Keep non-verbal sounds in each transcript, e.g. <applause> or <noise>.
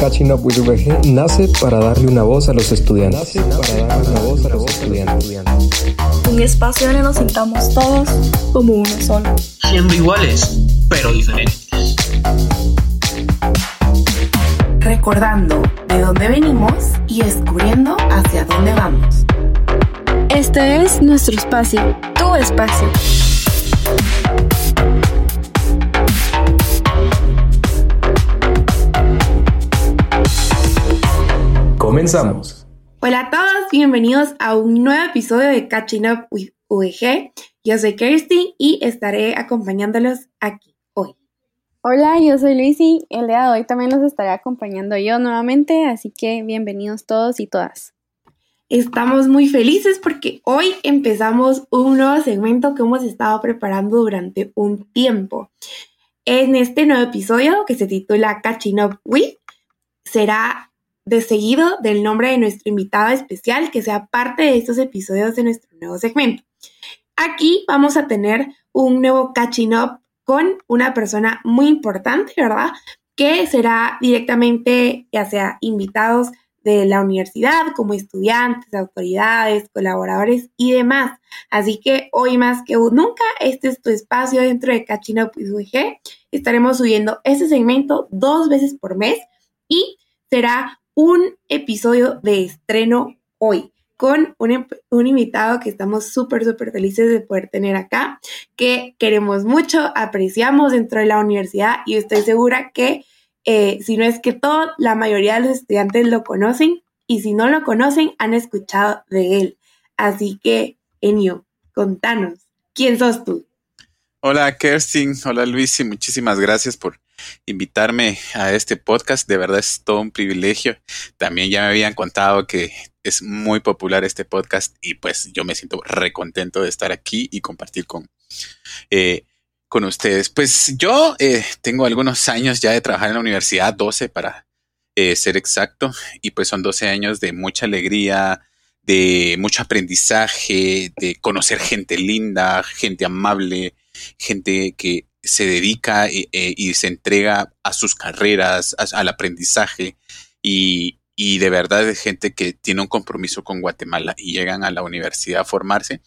Catching Up with VG nace para darle una voz a los estudiantes. Nace para darle una voz a los estudiantes. Un espacio donde nos sintamos todos como uno solo. Siendo iguales, pero diferentes. Recordando de dónde venimos y descubriendo hacia dónde vamos. Este es nuestro espacio, tu espacio. Comenzamos. Hola a todos, bienvenidos a un nuevo episodio de Catching Up with VG. Yo soy Kirsty y estaré acompañándolos aquí hoy. Hola, yo soy Luisi. El día de hoy también los estaré acompañando yo nuevamente, así que bienvenidos todos y todas. Estamos muy felices porque hoy empezamos un nuevo segmento que hemos estado preparando durante un tiempo. En este nuevo episodio que se titula Catching Up With, será de seguido del nombre de nuestro invitado especial que sea parte de estos episodios de nuestro nuevo segmento. Aquí vamos a tener un nuevo catching up con una persona muy importante, ¿verdad? Que será directamente, ya sea invitados de la universidad, como estudiantes, autoridades, colaboradores y demás. Así que hoy más que nunca, este es tu espacio dentro de Catching with UG. Estaremos subiendo este segmento dos veces por mes y será un episodio de estreno hoy con un, un invitado que estamos súper, súper felices de poder tener acá, que queremos mucho, apreciamos dentro de la universidad y estoy segura que eh, si no es que todo, la mayoría de los estudiantes lo conocen y si no lo conocen, han escuchado de él. Así que, Enio, contanos, ¿quién sos tú? Hola, Kerstin. Hola, Luis, y muchísimas gracias por invitarme a este podcast. De verdad es todo un privilegio. También ya me habían contado que es muy popular este podcast y pues yo me siento recontento de estar aquí y compartir con, eh, con ustedes. Pues yo eh, tengo algunos años ya de trabajar en la universidad, 12 para eh, ser exacto, y pues son 12 años de mucha alegría, de mucho aprendizaje, de conocer gente linda, gente amable, gente que se dedica eh, eh, y se entrega a sus carreras, al aprendizaje y, de verdad es gente que tiene un compromiso con Guatemala y llegan a la universidad a formarse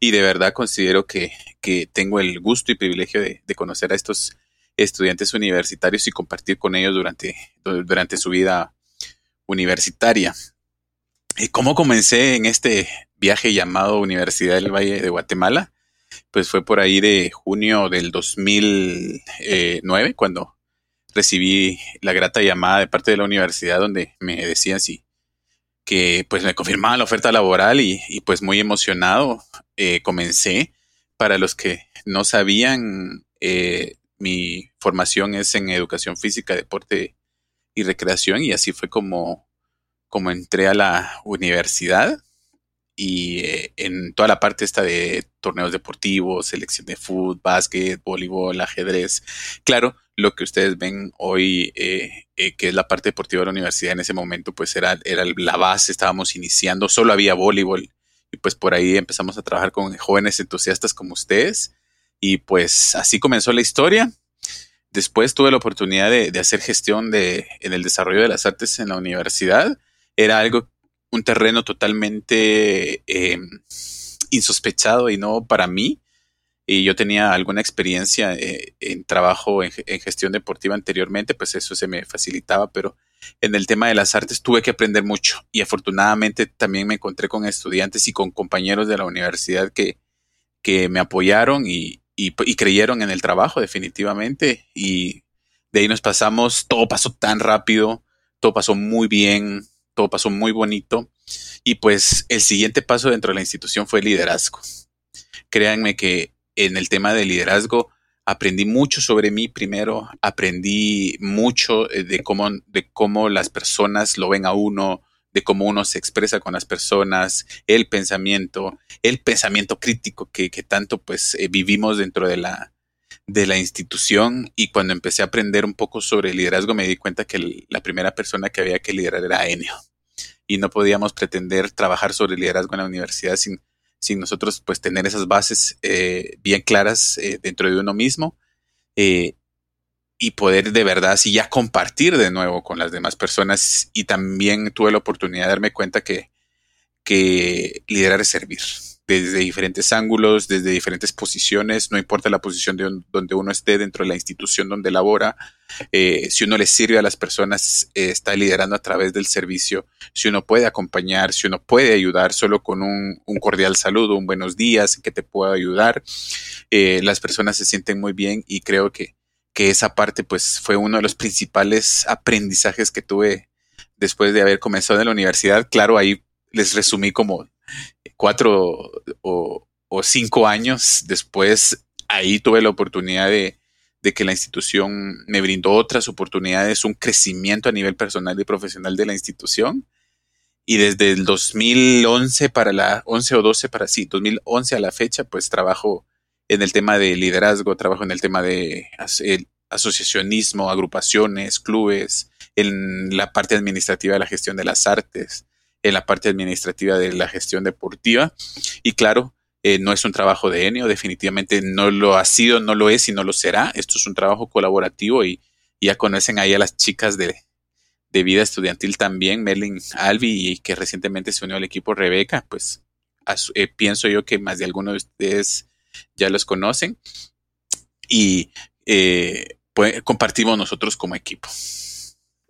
y de verdad considero que, tengo el gusto y privilegio de, conocer a estos estudiantes universitarios y compartir con ellos durante, durante su vida universitaria. ¿Y ¿Cómo comencé en este viaje llamado Universidad del Valle de Guatemala? Pues fue por ahí de junio del 2009 cuando recibí la grata llamada de parte de la universidad donde me decían si que pues me confirmaban la oferta laboral y, pues muy emocionado eh, comencé. Para los que no sabían, eh, mi formación es en educación física, deporte y recreación y así fue como, como entré a la universidad y eh, en toda la parte esta de torneos deportivos, selección de fútbol, básquet, voleibol, ajedrez. Claro, lo que ustedes ven hoy, eh, eh, que es la parte deportiva de la universidad en ese momento, pues era, era la base, estábamos iniciando, solo había voleibol y pues por ahí empezamos a trabajar con jóvenes entusiastas como ustedes y pues así comenzó la historia. Después tuve la oportunidad de, de hacer gestión de, en el desarrollo de las artes en la universidad. Era algo un terreno totalmente em, insospechado y no para mí. Y yo tenía alguna experiencia eh, en trabajo en, gestión deportiva anteriormente, pues eso se me facilitaba, pero en el tema de las artes tuve que aprender mucho y afortunadamente también me encontré con estudiantes y con compañeros de la universidad que, que me apoyaron y, y, y creyeron en el trabajo definitivamente y de ahí nos pasamos, todo pasó tan rápido, todo pasó muy bien, todo pasó muy bonito. Y pues el siguiente paso dentro de la institución fue el liderazgo. Créanme que en el tema de liderazgo aprendí mucho sobre mí primero, aprendí mucho eh, de cómo, de cómo las personas lo ven a uno, de cómo uno se expresa con las personas, el pensamiento, el pensamiento crítico que, tanto pues eh, vivimos dentro de la, de la institución y cuando empecé a aprender un poco sobre liderazgo me di cuenta que la primera persona que había que liderar era Enio y no podíamos pretender trabajar sobre liderazgo en la universidad sin, sin nosotros pues tener esas bases eh, bien claras eh, dentro de uno mismo. Eh, y poder de verdad así ya compartir de nuevo con las demás personas y también tuve la oportunidad de darme cuenta que, que liderar es servir desde diferentes ángulos, desde diferentes posiciones, no importa la posición de donde uno esté dentro de la institución donde labora, eh, si uno le sirve a las personas, eh, está liderando a través del servicio, si uno puede acompañar, si uno puede ayudar solo con un, cordial saludo, un buenos días, que te puedo ayudar, eh, las personas se sienten muy bien y creo que, que esa parte pues fue uno de los principales aprendizajes que tuve después de haber comenzado en la universidad. Claro, ahí les resumí como cuatro o, cinco años después, ahí tuve la oportunidad de, que la institución me brindó otras oportunidades, un crecimiento a nivel personal y profesional de la institución. Y desde el 2011 para la 11 o 12 para sí, 2011 a la fecha, pues trabajo en el tema de liderazgo, trabajo en el tema de asociacionismo, agrupaciones, clubes, en la parte administrativa de la gestión de las artes, en la parte administrativa de la gestión deportiva. Y claro, eh, no es un trabajo de Enio, definitivamente no lo ha sido, no lo es y no lo será. Esto es un trabajo colaborativo y, ya conocen ahí a las chicas de, vida estudiantil también, Merlin Albi, y que recientemente se unió al equipo Rebeca, pues eh, pienso yo que más de algunos de ustedes ya los conocen y eh, pues, compartimos nosotros como equipo.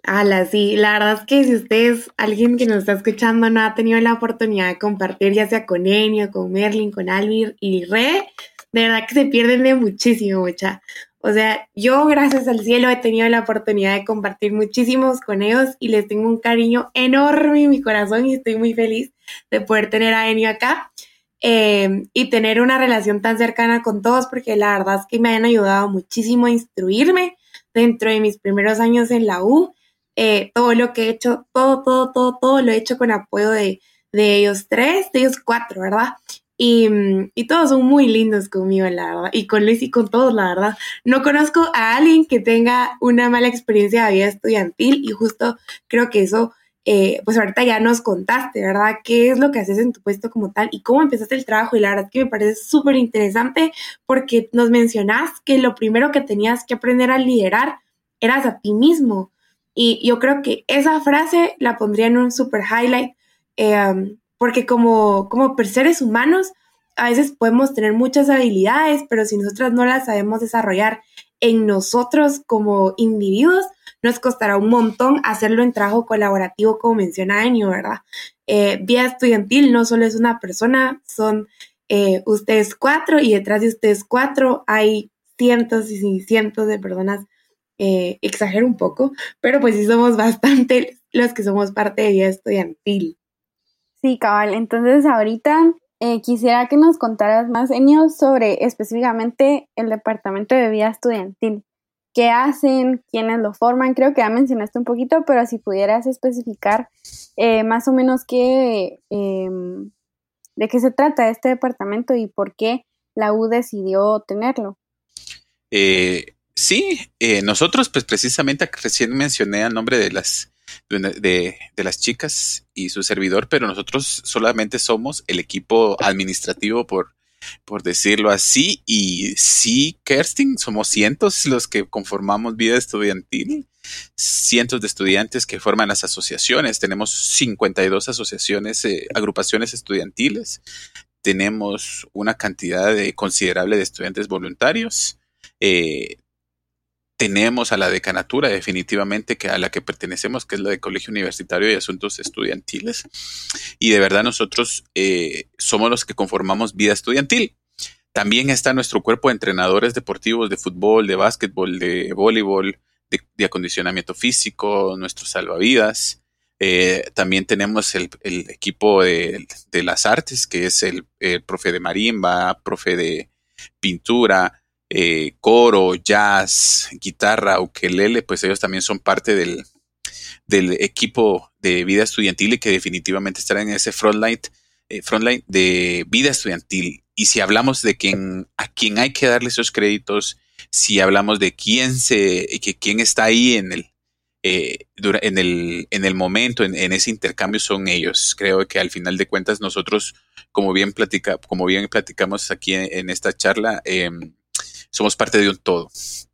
Ala, sí, la verdad es que si ustedes, alguien que nos está escuchando, no ha tenido la oportunidad de compartir, ya sea con Enio, con Merlin, con Alvir y Re, de verdad que se pierden de muchísimo, mucha. O sea, yo gracias al cielo he tenido la oportunidad de compartir muchísimos con ellos y les tengo un cariño enorme en mi corazón y estoy muy feliz de poder tener a Enio acá eh, y tener una relación tan cercana con todos porque la verdad es que me han ayudado muchísimo a instruirme dentro de mis primeros años en la U eh, todo lo que he hecho, todo, todo, todo, todo lo he hecho con apoyo de, ellos tres, de ellos cuatro, ¿verdad? Y, y, todos son muy lindos conmigo, la verdad. Y con Luis y con todos, la verdad. No conozco a alguien que tenga una mala experiencia de vida estudiantil y justo creo que eso, eh, pues ahorita ya nos contaste, ¿verdad? ¿Qué es lo que haces en tu puesto como tal y cómo empezaste el trabajo? Y la verdad que me parece súper interesante porque nos mencionás que lo primero que tenías que aprender a liderar eras a ti mismo. Y yo creo que esa frase la pondría en un super highlight, eh, porque como, como seres humanos, a veces podemos tener muchas habilidades, pero si nosotras no las sabemos desarrollar en nosotros como individuos, nos costará un montón hacerlo en trabajo colaborativo, como menciona Enio, ¿verdad? Eh, vía estudiantil no solo es una persona, son eh, ustedes cuatro y detrás de ustedes cuatro hay cientos y cientos de personas eh, exagero un poco, pero pues sí somos bastante <laughs> los que somos parte de vida estudiantil. Sí, cabal. Entonces ahorita eh, quisiera que nos contaras más, Enio, sobre específicamente el departamento de vida estudiantil. ¿Qué hacen? ¿Quiénes lo forman? Creo que ya mencionaste un poquito, pero si pudieras especificar eh, más o menos qué, em, de qué se trata este departamento y por qué la U decidió tenerlo. Eh, Sí, eh, nosotros pues precisamente recién mencioné el nombre de las, de, las chicas y su servidor, pero nosotros solamente somos el equipo administrativo por, por decirlo así. Y sí, Kerstin, somos cientos los que conformamos vida estudiantil, cientos de estudiantes que forman las asociaciones. Tenemos 52 asociaciones, eh, agrupaciones estudiantiles. Tenemos una cantidad de, considerable de estudiantes voluntarios. Eh, tenemos a la decanatura definitivamente que a la que pertenecemos, que es la de Colegio Universitario y Asuntos Estudiantiles. Y de verdad nosotros eh, somos los que conformamos vida estudiantil. También está nuestro cuerpo de entrenadores deportivos de fútbol, de básquetbol, de voleibol, de, acondicionamiento físico, nuestros salvavidas. Eh, también tenemos el, equipo de, las artes, que es el, el profe de marimba, profe de pintura, eh, coro, jazz, guitarra, ukelele, pues ellos también son parte del, equipo de vida estudiantil y que definitivamente estarán en ese frontline, eh, de vida estudiantil. Y si hablamos de quién, a quién hay que darle esos créditos, si hablamos de quién se, que quién está ahí en el, eh, en el, en el momento, en, ese intercambio son ellos. Creo que al final de cuentas nosotros, como bien platica, como bien platicamos aquí en, esta charla, eh, somos parte de un todo.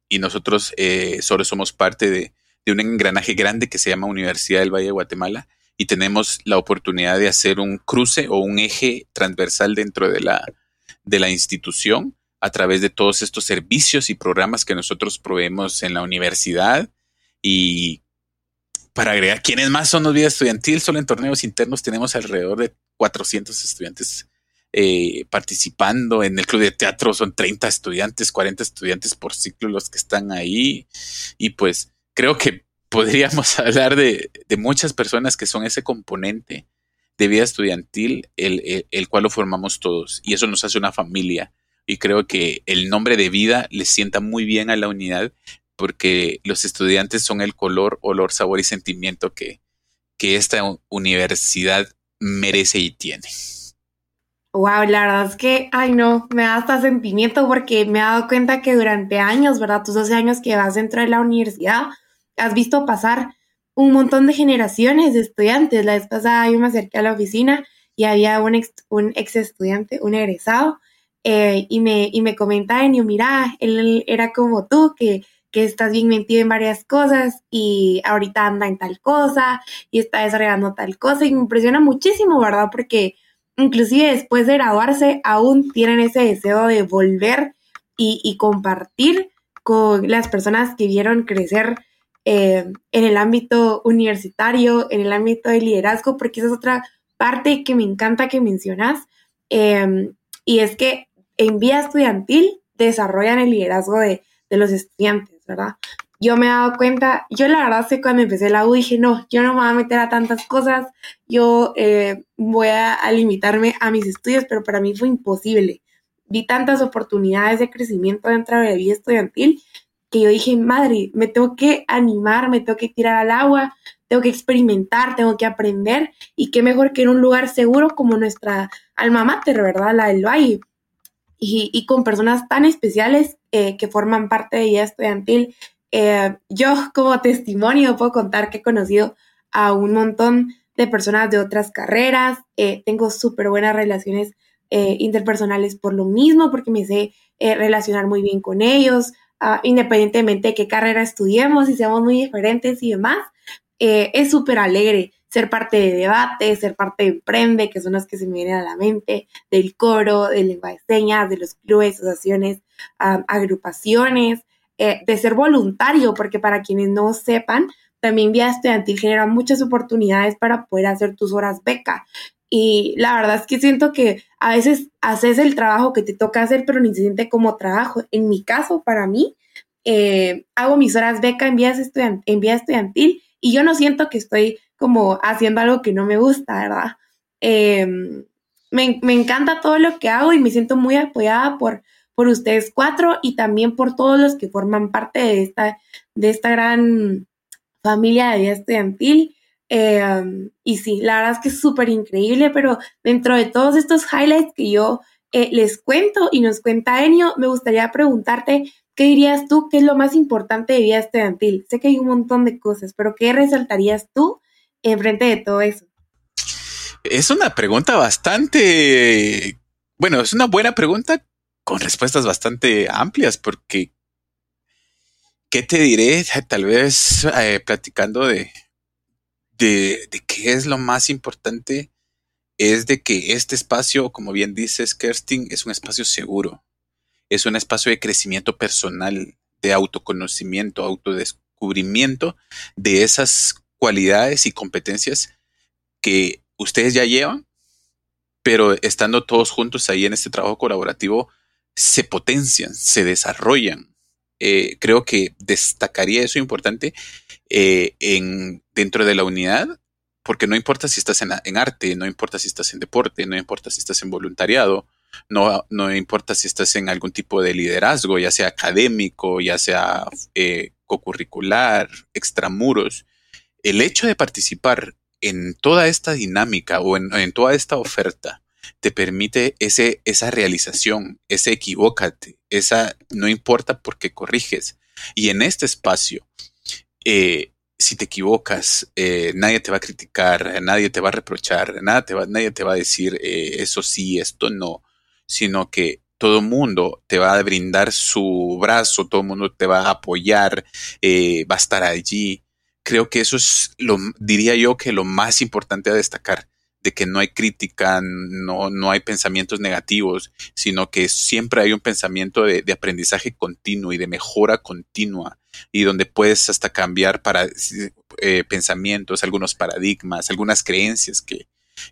y nosotros eh, solo somos parte de, de un engranaje grande que se llama Universidad del Valle de Guatemala y tenemos la oportunidad de hacer un cruce o un eje transversal dentro de la, de la institución a través de todos estos servicios y programas que nosotros proveemos en la universidad. Y para agregar, ¿quiénes más son los vida estudiantil? Solo en torneos internos tenemos alrededor de 400 estudiantes eh, participando. En el club de teatro son 30 estudiantes, 40 estudiantes por ciclo los que están ahí. Y pues creo que podríamos <laughs> hablar de, muchas personas que son ese componente de vida estudiantil, el, el, cual lo formamos todos. Y eso nos hace una familia. Y creo que el nombre de vida le sienta muy bien a la unidad porque los estudiantes son el color, olor, sabor y sentimiento que, que esta universidad merece y tiene. Wow, la verdad es que, ay no, me da hasta sentimiento porque me he dado cuenta que durante años, ¿verdad? Tus 12 años que vas dentro de la universidad, has visto pasar un montón de generaciones de estudiantes. La vez pasada yo me acerqué a la oficina y había un ex, estudiante, un egresado, eh, y, me, y me comenta, Enio, mira, él era como tú, que, que estás bien metido en varias cosas y ahorita anda en tal cosa y está desarrollando tal cosa y me impresiona muchísimo, ¿verdad? Porque inclusive después de graduarse aún tienen ese deseo de volver y, compartir con las personas que vieron crecer eh, en el ámbito universitario, en el ámbito de liderazgo, porque esa es otra parte que me encanta que mencionas, em, y es que en vía estudiantil desarrollan el liderazgo de, de, los estudiantes, ¿verdad? Yo me he dado cuenta, yo la verdad sé cuando empecé la U dije, no, yo no me voy a meter a tantas cosas, yo eh, voy a, limitarme a mis estudios, pero para mí fue imposible. Vi tantas oportunidades de crecimiento dentro de la vida estudiantil que yo dije, madre, me tengo que animar, me tengo que tirar al agua, tengo que experimentar, tengo que aprender, y qué mejor que en un lugar seguro como nuestra alma mater, ¿verdad? La del Valle. Y, y con personas tan especiales eh, que forman parte de vida estudiantil. Eh, yo como testimonio puedo contar que he conocido a un montón de personas de otras carreras, eh, tengo súper buenas relaciones interpersonales por lo mismo, porque me sé relacionar muy bien con ellos, Ah, independientemente de qué carrera estudiemos y seamos muy diferentes y demás, eh, es súper alegre ser parte de debate, ser parte de Emprende, que son las que se me vienen a la mente, del coro, de lengua de señas, de los clubes, asociaciones, ah, agrupaciones, eh, de ser voluntario, porque para quienes no sepan, también Vía Estudiantil genera muchas oportunidades para poder hacer tus horas beca. Y la verdad es que siento que a veces haces el trabajo que te toca hacer, pero ni se siente como trabajo. En mi caso, para mí, eh, hago mis horas beca en vía, estudiantil y yo no siento que estoy como haciendo algo que no me gusta, ¿verdad? Em, me, me, encanta todo lo que hago y me siento muy apoyada por, por ustedes cuatro y también por todos los que forman parte de esta, de esta gran familia de vida estudiantil. Em, y sí, la verdad es que es súper increíble, pero dentro de todos estos highlights que yo eh, les cuento y nos cuenta Enio, me gustaría preguntarte, ¿qué dirías tú que es lo más importante de vida estudiantil? Sé que hay un montón de cosas, pero ¿qué resaltarías tú en frente de todo eso? Es una pregunta bastante, bueno, es una buena pregunta con respuestas bastante amplias, porque, ¿qué te diré? Tal vez eh, platicando de, de, qué es lo más importante es de que este espacio, como bien dices, Kerstin, es un espacio seguro. Es un espacio de crecimiento personal, de autoconocimiento, autodescubrimiento de esas cualidades y competencias que ustedes ya llevan, pero estando todos juntos ahí en este trabajo colaborativo, se potencian, se desarrollan. Eh, creo que destacaría eso importante eh, en, dentro de la unidad, porque no importa si estás en, arte, no importa si estás en deporte, no importa si estás en voluntariado, no, no importa si estás en algún tipo de liderazgo, ya sea académico, ya sea eh, co-curricular, extramuros. El hecho de participar en toda esta dinámica o en, en, toda esta oferta te permite ese, esa realización, ese equivócate, esa no importa porque corriges. Y en este espacio eh, si te equivocas, eh, nadie te va a criticar, nadie te va a reprochar, nada te va, nadie te va a decir eh, eso sí, esto no, sino que todo el mundo te va a brindar su brazo, todo mundo te va a apoyar, va a estar allí. Creo que eso es lo, diría yo que lo más importante a destacar de que no hay crítica, no, no hay pensamientos negativos, sino que siempre hay un pensamiento de, aprendizaje continuo y de mejora continua, y donde puedes hasta cambiar para eh, pensamientos, algunos paradigmas, algunas creencias que,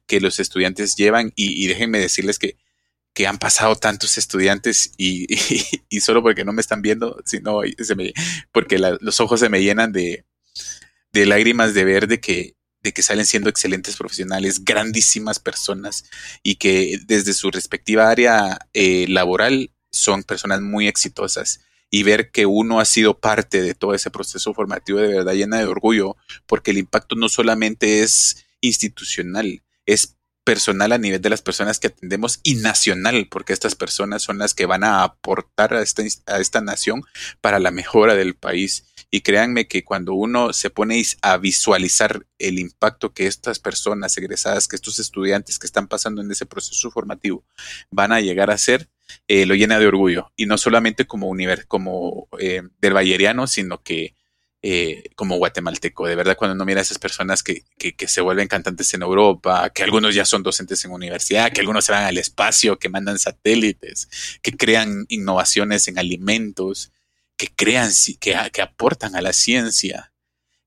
que los estudiantes llevan. Y, déjenme decirles que, que, han pasado tantos estudiantes y, solo porque no me están viendo, sino porque los ojos se me llenan de, de lágrimas de ver de que de que salen siendo excelentes profesionales, grandísimas personas y que desde su respectiva área eh, laboral son personas muy exitosas. Y ver que uno ha sido parte de todo ese proceso formativo de verdad llena de orgullo, porque el impacto no solamente es institucional, es personal a nivel de las personas que atendemos y nacional, porque estas personas son las que van a aportar a esta, a esta nación para la mejora del país. Y créanme que cuando uno se pone a visualizar el impacto que estas personas egresadas, que estos estudiantes que están pasando en ese proceso formativo van a llegar a ser, eh, lo llena de orgullo. Y no solamente como, univers como eh, del bayeriano, sino que eh, como guatemalteco. De verdad, cuando uno mira a esas personas que, que, que, se vuelven cantantes en Europa, que algunos ya son docentes en universidad, que algunos se van al espacio, que mandan satélites, que crean innovaciones en alimentos, que crean, que, que aportan a la ciencia,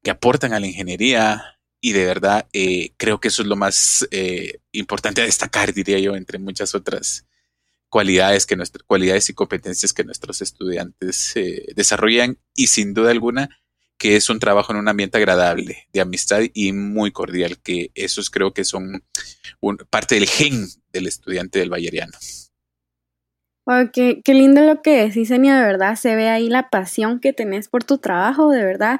que aportan a la ingeniería. Y de verdad, eh, creo que eso es lo más eh, importante a destacar, diría yo, entre muchas otras cualidades, que cualidades y competencias que nuestros estudiantes eh, desarrollan. Y sin duda alguna, que es un trabajo en un ambiente agradable, de amistad y muy cordial, que esos creo que son parte del gen del estudiante del Bayeriano qué, lindo lo que decís, Enia, de verdad. Se ve ahí la pasión que tenés por tu trabajo, de verdad.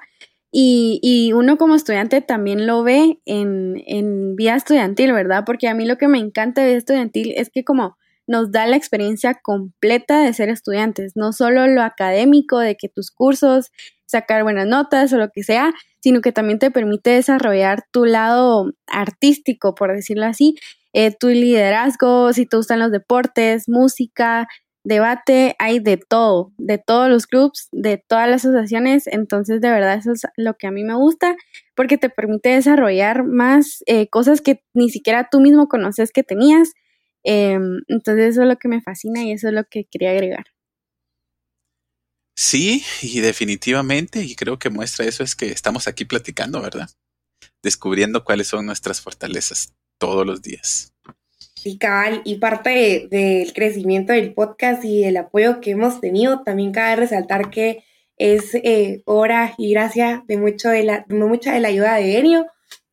Y, y uno como estudiante también lo ve en, en vida estudiantil, ¿verdad? Porque a mí lo que me encanta de vida estudiantil es que como nos da la experiencia completa de ser estudiantes, no solo lo académico de que tus cursos, sacar buenas notas o lo que sea, sino que también te permite desarrollar tu lado artístico, por decirlo así, eh, tu liderazgo, si te gustan los deportes, música, debate, hay de todo, de todos los clubs, de todas las asociaciones, entonces de verdad eso es lo que a mí me gusta porque te permite desarrollar más eh, cosas que ni siquiera tú mismo conoces que tenías, em, entonces eso es lo que me fascina y eso es lo que quería agregar. Sí, y definitivamente, y creo que muestra eso es que estamos aquí platicando, ¿verdad? Descubriendo cuáles son nuestras fortalezas todos los días. Sí, cabal, y parte del crecimiento del podcast y el apoyo que hemos tenido, también cabe resaltar que es eh, hora y gracia de, mucho de, la, mucha de la ayuda de Enio,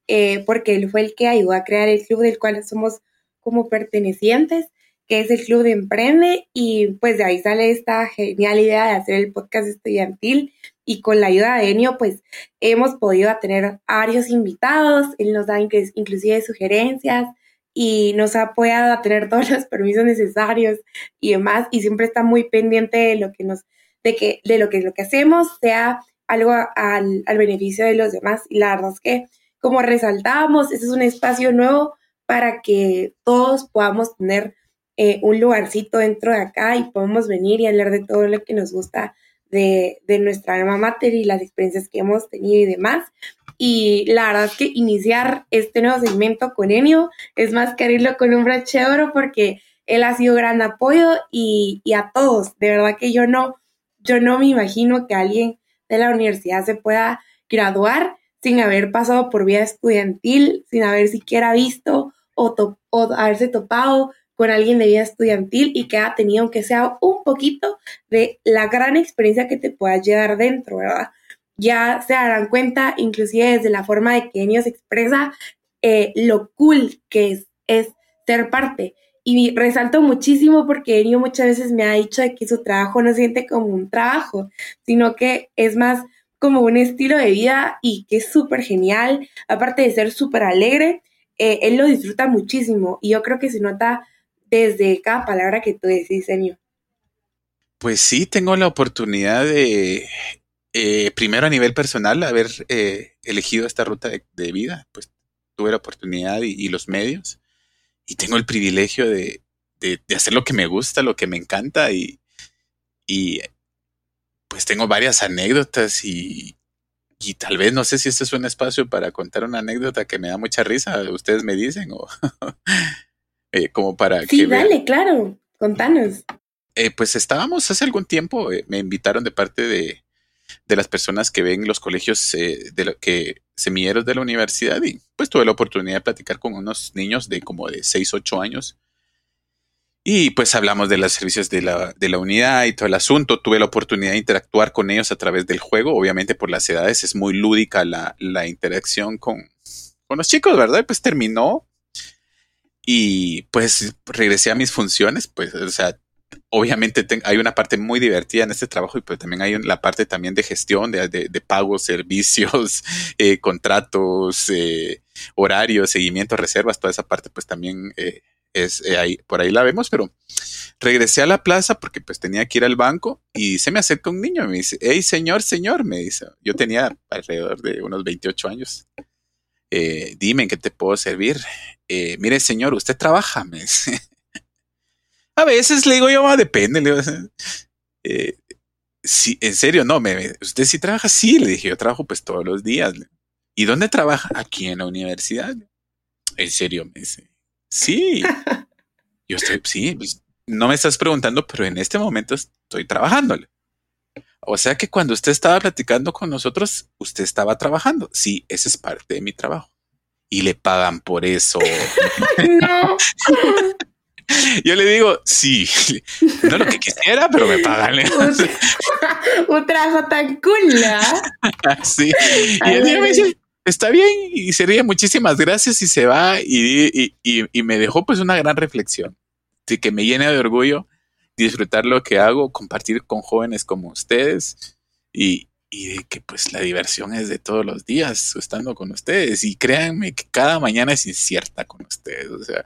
eh, porque él fue el que ayudó a crear el club del cual somos como pertenecientes, que es el Club de Emprende, y pues de ahí sale esta genial idea de hacer el podcast estudiantil, y con la ayuda de Enio, pues hemos podido tener varios invitados, él nos da inclusive sugerencias, y nos ha apoyado a tener todos los permisos necesarios y demás y siempre está muy pendiente de lo que nos de que de lo que lo que hacemos sea algo al, al beneficio de los demás. Y la verdad es que como resaltábamos este es un espacio nuevo para que todos podamos tener eh, un lugarcito dentro de acá y podamos venir y hablar de todo lo que nos gusta de, de nuestra alma mater y las experiencias que hemos tenido y demás. Y la verdad es que iniciar este nuevo segmento con Enio es más que abrirlo con un broche oro porque él ha sido gran apoyo y, y, a todos. De verdad que yo no, yo no me imagino que alguien de la universidad se pueda graduar sin haber pasado por vida estudiantil, sin haber siquiera visto o, o haberse topado con alguien de vida estudiantil y que ha tenido, aunque sea un poquito, de la gran experiencia que te pueda llegar dentro, ¿verdad? ya se darán cuenta, inclusive desde la forma de que Enio se expresa, eh, lo cool que es, es ser parte. Y resalto muchísimo porque Enio muchas veces me ha dicho que su trabajo no siente como un trabajo, sino que es más como un estilo de vida y que es súper genial. Aparte de ser súper alegre, eh, él lo disfruta muchísimo y yo creo que se nota desde cada palabra que tú decís, Enio. Pues sí, tengo la oportunidad de eh, primero a nivel personal, haber eh, elegido esta ruta de, vida, pues tuve la oportunidad y, los medios y tengo el privilegio de, hacer lo que me gusta, lo que me encanta y, y pues tengo varias anécdotas y, y tal vez no sé si este es un espacio para contar una anécdota que me da mucha risa, ustedes me dicen, o <laughs> eh, como para sí, dale, claro, contanos. Eh, pues estábamos hace algún tiempo, eh, me invitaron de parte de, de, las personas que ven los colegios eh, de lo que semilleros de la universidad y pues tuve la oportunidad de platicar con unos niños de como de 6, 8 años y pues hablamos de los servicios de la, de la unidad y todo el asunto. Tuve la oportunidad de interactuar con ellos a través del juego. Obviamente por las edades es muy lúdica la, la interacción con, con los chicos, ¿verdad? Pues terminó y pues regresé a mis funciones. Pues, o sea, obviamente hay una parte muy divertida en este trabajo y pues también hay la parte también de gestión, de, de, pagos, <laughs> servicios, eh, contratos, eh, horarios, seguimiento, reservas, toda esa parte pues también... Eh, es ahí, por ahí la vemos, pero regresé a la plaza porque pues tenía que ir al banco y se me acerca un niño y me dice, hey señor, señor, me dice, yo tenía alrededor de unos 28 años, eh, dime en qué te puedo servir. Eh, mire señor, usted trabaja, me dice. <laughs> a veces le digo yo, ah, depende, le digo, <laughs> eh, sí, en serio, no, me, usted sí trabaja, sí, le dije, yo trabajo pues todos los días. ¿Y dónde trabaja? Aquí en la universidad. En serio, me dice. Sí. <laughs> Yo estoy, sí, pues, no me estás preguntando, pero en este momento estoy trabajándole. O sea que cuando usted estaba platicando con nosotros, usted estaba trabajando. Sí, ese es parte de mi trabajo. Y le pagan por eso. <laughs> no. <laughs> Yo le digo, sí, <laughs> no lo que quisiera, pero me pagan. un, trabajo tan cool, Sí. Y él me dice, está bien y sería muchísimas gracias y se va y, me dejó pues una gran reflexión de que me llena de orgullo disfrutar lo que hago, compartir con jóvenes como ustedes y, de que pues la diversión es de todos los días estando con ustedes y créanme que cada mañana es incierta con ustedes, o sea,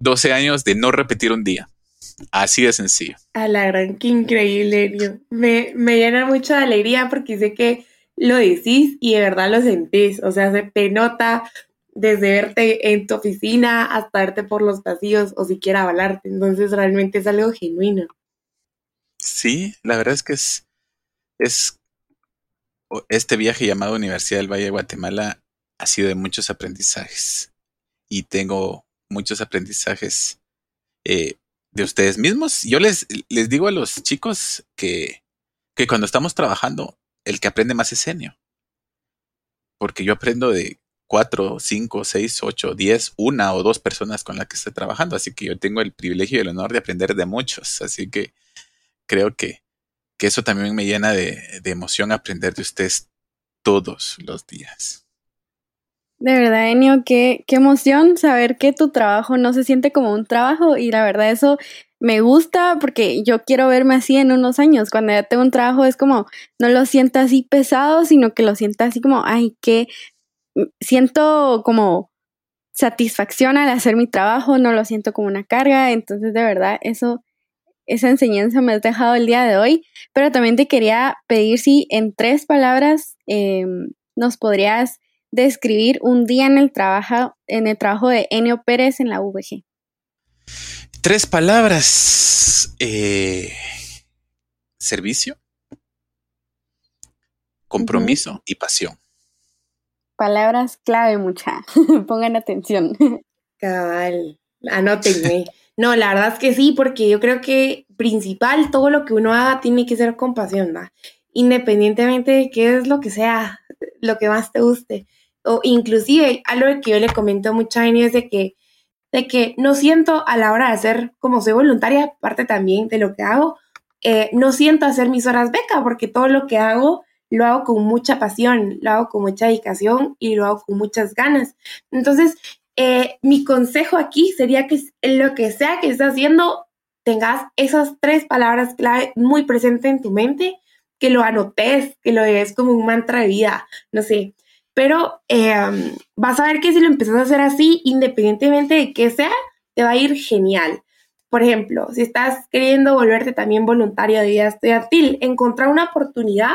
12 años de no repetir un día. Así de sencillo. A la gran, qué increíble, Me, me llena mucho de alegría porque sé que lo decís y de verdad lo sentís, o sea, se te nota desde verte en tu oficina hasta verte por los pasillos o siquiera hablarte, entonces realmente es algo genuino. Sí, la verdad es que es, es este viaje llamado Universidad del Valle de Guatemala ha sido de muchos aprendizajes y tengo muchos aprendizajes eh, de ustedes mismos. Yo les, les digo a los chicos que, que cuando estamos trabajando el que aprende más es Enio. Porque yo aprendo de cuatro, cinco, seis, ocho, diez, una o dos personas con las que estoy trabajando. Así que yo tengo el privilegio y el honor de aprender de muchos. Así que creo que, que eso también me llena de, de emoción aprender de ustedes todos los días. De verdad, Enio, qué, qué emoción saber que tu trabajo no se siente como un trabajo y la verdad eso me gusta porque yo quiero verme así en unos años. Cuando ya tengo un trabajo es como, no lo siento así pesado, sino que lo siento así como, ay, mm, siento como satisfacción al hacer mi trabajo, no lo siento como una carga. Entonces, de verdad, eso, esa enseñanza me has dejado el día de hoy. Pero también te quería pedir si en tres palabras em, nos podrías describir un día en el trabajo, en el trabajo de Enio Pérez en la VG. Tres palabras. Eh, servicio, compromiso y pasión. Palabras clave, mucha. <laughs> Pongan atención. <laughs> Cabal, anótenme. No, la verdad es que sí, porque yo creo que principal, todo lo que uno haga tiene que ser con pasión, ¿va? Independientemente de qué es lo que sea, lo que más te guste. O inclusive, algo que yo le comento a Eni es de que de que no siento a la hora de hacer, como soy voluntaria, parte también de lo que hago, eh, no siento hacer mis horas beca, porque todo lo que hago lo hago con mucha pasión, lo hago con mucha dedicación y lo hago con muchas ganas. Entonces, eh, mi consejo aquí sería que lo que sea que estés haciendo, tengas esas tres palabras clave muy presentes en tu mente, que lo anotes, que lo des como un mantra de vida, no sé, pero em, vas a ver que si lo empiezas a hacer así, independientemente de qué sea, te va a ir genial. Por ejemplo, si estás queriendo volverte también voluntario de vida estudiantil, encontrar una oportunidad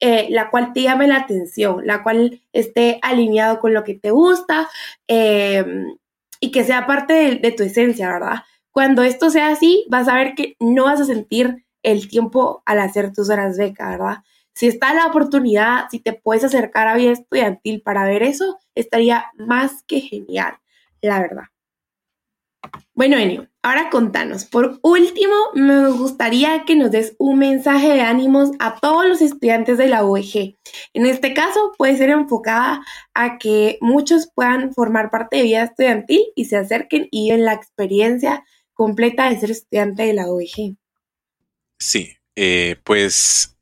eh, la cual te llame la atención, la cual esté alineado con lo que te gusta em, y que sea parte de, tu esencia, ¿verdad? Cuando esto sea así, vas a ver que no vas a sentir el tiempo al hacer tus horas beca, ¿verdad? Si está la oportunidad, si te puedes acercar a vida estudiantil para ver eso, estaría más que genial, la verdad. Bueno, Enio, ahora contanos. Por último, me gustaría que nos des un mensaje de ánimos a todos los estudiantes de la UEG. En este caso, puede ser enfocada a que muchos puedan formar parte de vida estudiantil y se acerquen y en la experiencia completa de ser estudiante de la UEG. Sí, eh, pues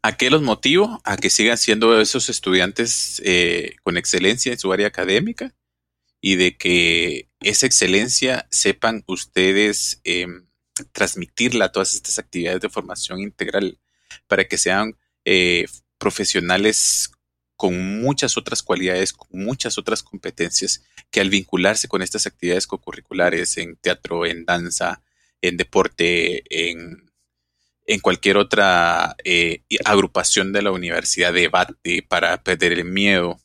¿A qué los motivo? A que sigan siendo esos estudiantes eh, con excelencia en su área académica y de que esa excelencia sepan ustedes em, transmitirla a todas estas actividades de formación integral para que sean eh, profesionales con muchas otras cualidades, con muchas otras competencias que al vincularse con estas actividades co-curriculares en teatro, en danza, en deporte, en en cualquier otra eh, agrupación de la universidad, debate para perder el miedo,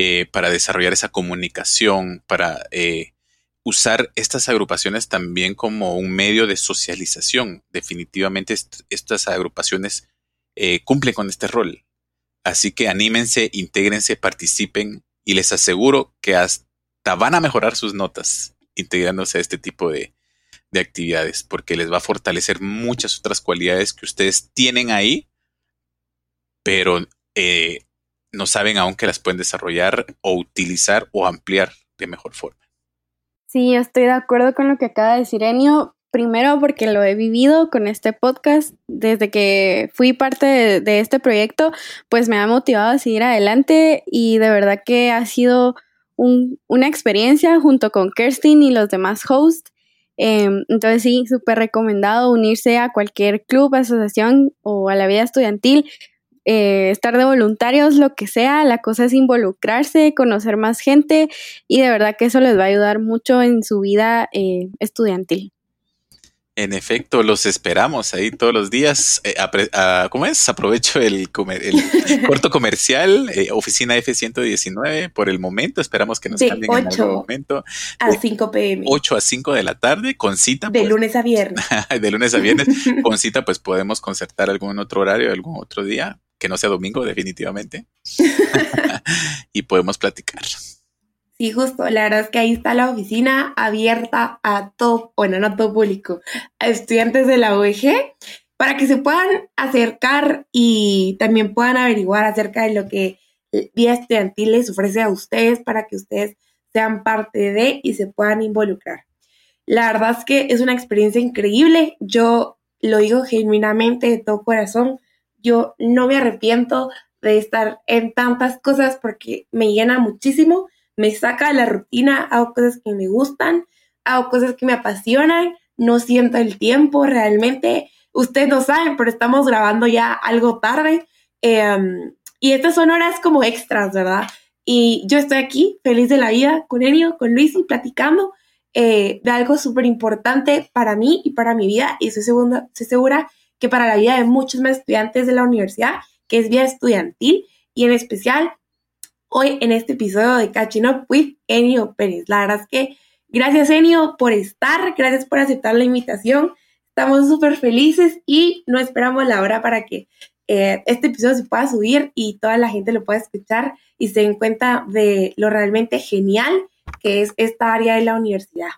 eh, para desarrollar esa comunicación, para eh, usar estas agrupaciones también como un medio de socialización. Definitivamente estas agrupaciones cumplen con este rol. Así que anímense, intégrense, participen y les aseguro que hasta van a mejorar sus notas integrándose a este tipo de, de actividades, porque les va a fortalecer muchas otras cualidades que ustedes tienen ahí, pero eh, no saben aún que las pueden desarrollar o utilizar o ampliar de mejor forma. Sí, estoy de acuerdo con lo que acaba de decir Enio. Primero porque lo he vivido con este podcast. Desde que fui parte de este proyecto, pues me ha motivado a seguir adelante y de verdad que ha sido una experiencia junto con Kerstin y los demás hosts Em, entonces sí, súper recomendado unirse a cualquier club, asociación o a la vida estudiantil, eh, estar de voluntarios, lo que sea, la cosa es involucrarse, conocer más gente y de verdad que eso les va a ayudar mucho en su vida eh, estudiantil. En efecto, los esperamos ahí todos los días. Eh, ¿Cómo es? Aprovecho el, <laughs> corto comercial, eh, oficina F119 por el momento. Esperamos que nos cambien en algún momento. A 5 pm. 8 a 5 de la tarde, con cita. De pues. lunes a viernes. <laughs> de lunes a viernes. <laughs> con cita, pues podemos concertar algún otro horario, algún otro día, que no sea domingo, definitivamente. <laughs> y podemos platicar. Sí, justo. La verdad es que ahí está la oficina abierta a todo, bueno, no a todo público, a estudiantes de la OEG para que se puedan acercar y también puedan averiguar acerca de lo que Vía Estudiantil les ofrece a ustedes para que ustedes sean parte de y se puedan involucrar. La verdad es que es una experiencia increíble. Yo lo digo genuinamente de todo corazón. Yo no me arrepiento de estar en tantas cosas porque me llena muchísimo me saca de la rutina, hago cosas que me gustan, hago cosas que me apasionan, no siento el tiempo realmente. Ustedes no saben, pero estamos grabando ya algo tarde. Em, y estas son horas como extras, ¿verdad? Y yo estoy aquí, feliz de la vida, con Enio, con Luis y platicando eh, de algo súper importante para mí y para mi vida. Y estoy, estoy segura que para la vida de muchos más estudiantes de la universidad, que es vida estudiantil, y en especial hoy en este episodio de Catching Up with Enio Pérez. La verdad es que gracias Enio por estar, gracias por aceptar la invitación. Estamos súper felices y no esperamos la hora para que eh, este episodio se pueda subir y toda la gente lo pueda escuchar y se den cuenta de lo realmente genial que es esta área de la universidad.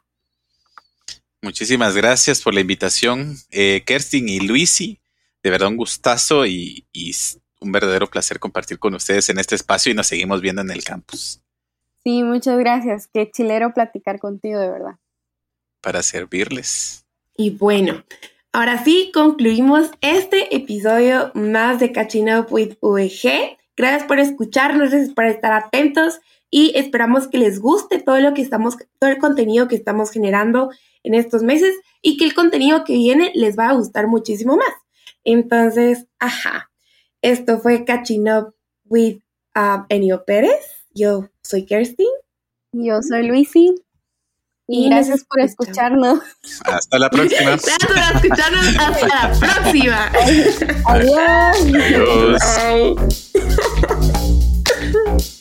Muchísimas gracias por la invitación, eh, Kerstin y Luisi. De verdad un gustazo y, y un verdadero placer compartir con ustedes en este espacio y nos seguimos viendo en el campus. Sí, muchas gracias. Qué chilero platicar contigo, de verdad. Para servirles. Y bueno, ahora sí concluimos este episodio más de Catching Up with UEG. Gracias por escucharnos, gracias por estar atentos y esperamos que les guste todo lo que estamos, todo el contenido que estamos generando en estos meses y que el contenido que viene les va a gustar muchísimo más. Entonces, ajá, esto fue Catching Up with uh, Enio Pérez. Yo soy Kerstin. Yo soy Luisi. Y, gracias por escucharnos. Hasta la próxima. <laughs> Gracias por escucharnos. Hasta la próxima. Adiós. Adiós. <laughs>